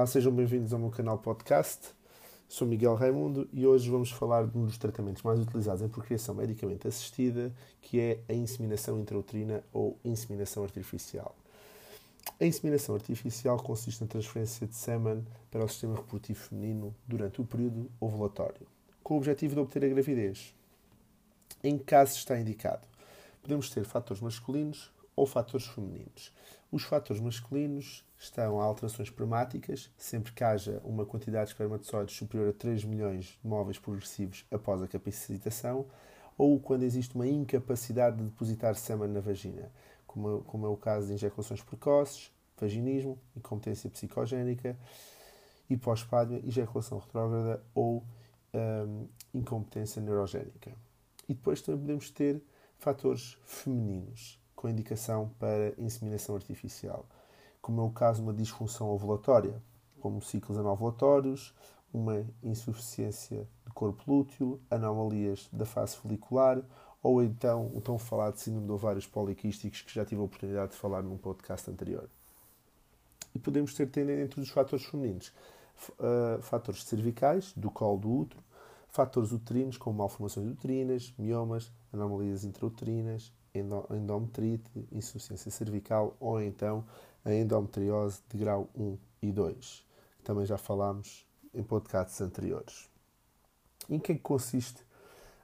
Olá, sejam bem-vindos ao meu canal podcast. Sou Miguel Raimundo e hoje vamos falar de um dos tratamentos mais utilizados em procriação medicamente assistida, que é a inseminação intrauterina ou inseminação artificial. A inseminação artificial consiste na transferência de sêmen para o sistema reprodutivo feminino durante o período ovulatório, com o objetivo de obter a gravidez. Em que casos está indicado? Podemos ter fatores masculinos ou fatores femininos. Os fatores masculinos estão a alterações espermáticas, sempre que haja uma quantidade de espermatozoides superior a 3 milhões de móveis progressivos após a capacitação, ou quando existe uma incapacidade de depositar sêmen na vagina, como, como é o caso de injecções precoces, vaginismo, incompetência psicogénica, hipospádmia, ejaculação retrógrada ou hum, incompetência neurogénica. E depois também podemos ter fatores femininos, com indicação para inseminação artificial, como é o caso de uma disfunção ovulatória, como ciclos anovulatórios, uma insuficiência do corpo lúteo, anomalias da fase folicular ou então o tão falado síndrome de ovários poliquísticos que já tive a oportunidade de falar num podcast anterior. E podemos ter também entre os fatores femininos uh, fatores cervicais, do colo do útero, fatores uterinos como malformações uterinas, miomas, anomalias intrauterinas, endometrite, insuficiência cervical ou então a endometriose de grau 1 e 2, que também já falámos em podcasts anteriores. Em que é que consiste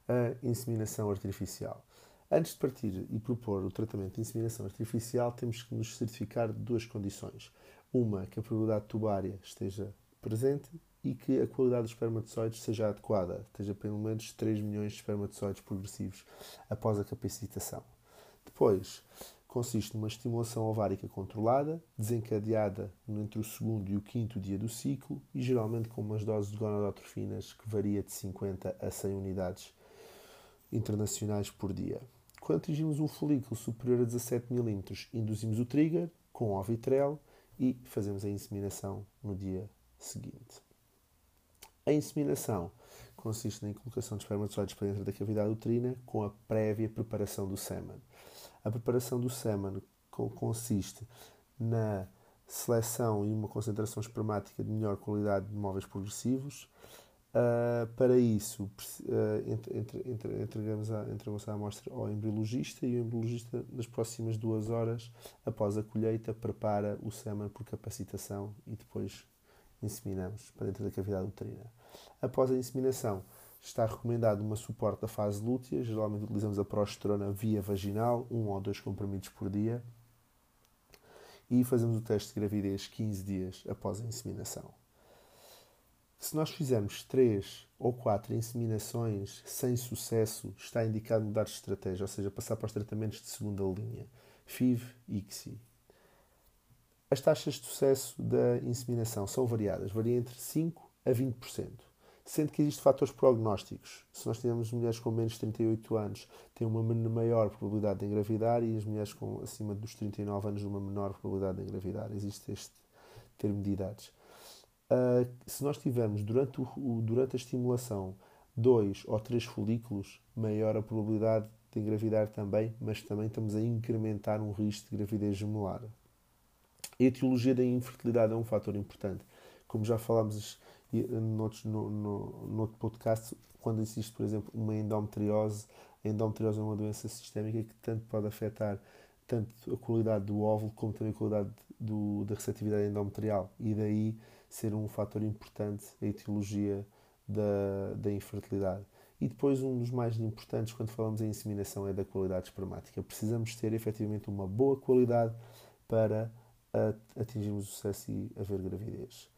a inseminação artificial? Antes de partir e propor o tratamento de inseminação artificial, temos que nos certificar de duas condições. Uma, que a probabilidade tubária esteja presente e que a qualidade dos espermatozoides seja adequada, esteja pelo menos 3 milhões de espermatozoides progressivos após a capacitação. Depois, consiste numa estimulação ovárica controlada, desencadeada entre o segundo e o quinto dia do ciclo e geralmente com umas doses de gonadotrofinas que varia de 50 a 100 unidades internacionais por dia. Quando atingimos um folículo superior a 17 mm, induzimos o trigger com ovitrel e fazemos a inseminação no dia seguinte. A inseminação consiste na colocação de espermatozoides para dentro da cavidade uterina com a prévia preparação do sêmen. A preparação do sêmen consiste na seleção e uma concentração espermática de melhor qualidade de móveis progressivos. Uh, para isso, uh, entre, entre, entregamos a, entregamos a amostra ao embriologista e o embriologista, nas próximas duas horas após a colheita, prepara o sêmen por capacitação e depois inseminamos para dentro da cavidade uterina. Após a inseminação, Está recomendado uma suporte da fase lútea, geralmente utilizamos a progesterona via vaginal, um ou dois comprimidos por dia, e fazemos o teste de gravidez 15 dias após a inseminação. Se nós fizermos 3 ou 4 inseminações sem sucesso, está indicado mudar de estratégia, ou seja, passar para os tratamentos de segunda linha, FIV e ICSI. As taxas de sucesso da inseminação são variadas, varia entre 5 a 20% sendo que existem fatores prognósticos. Se nós tivermos mulheres com menos de 38 anos, têm uma maior probabilidade de engravidar e as mulheres com acima dos 39 anos, uma menor probabilidade de engravidar. Existe este termo de idades. Uh, se nós tivermos durante, o, durante a estimulação dois ou três folículos, maior a probabilidade de engravidar também, mas também estamos a incrementar um risco de gravidez gemelar. A etiologia da infertilidade é um fator importante. Como já falámos e, noutros, no, no, no outro podcast, quando existe, por exemplo, uma endometriose, a endometriose é uma doença sistémica que tanto pode afetar tanto a qualidade do óvulo como também a qualidade do, da receptividade endometrial e daí ser um fator importante a etiologia da, da infertilidade. E depois um dos mais importantes quando falamos em inseminação é da qualidade espermática. Precisamos ter efetivamente uma boa qualidade para atingirmos o sucesso e haver gravidez.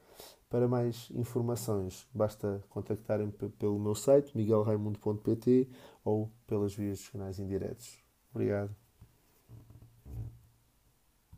Para mais informações, basta contactarem pelo meu site miguelraimundo.pt ou pelas vias dos canais indiretos. Obrigado.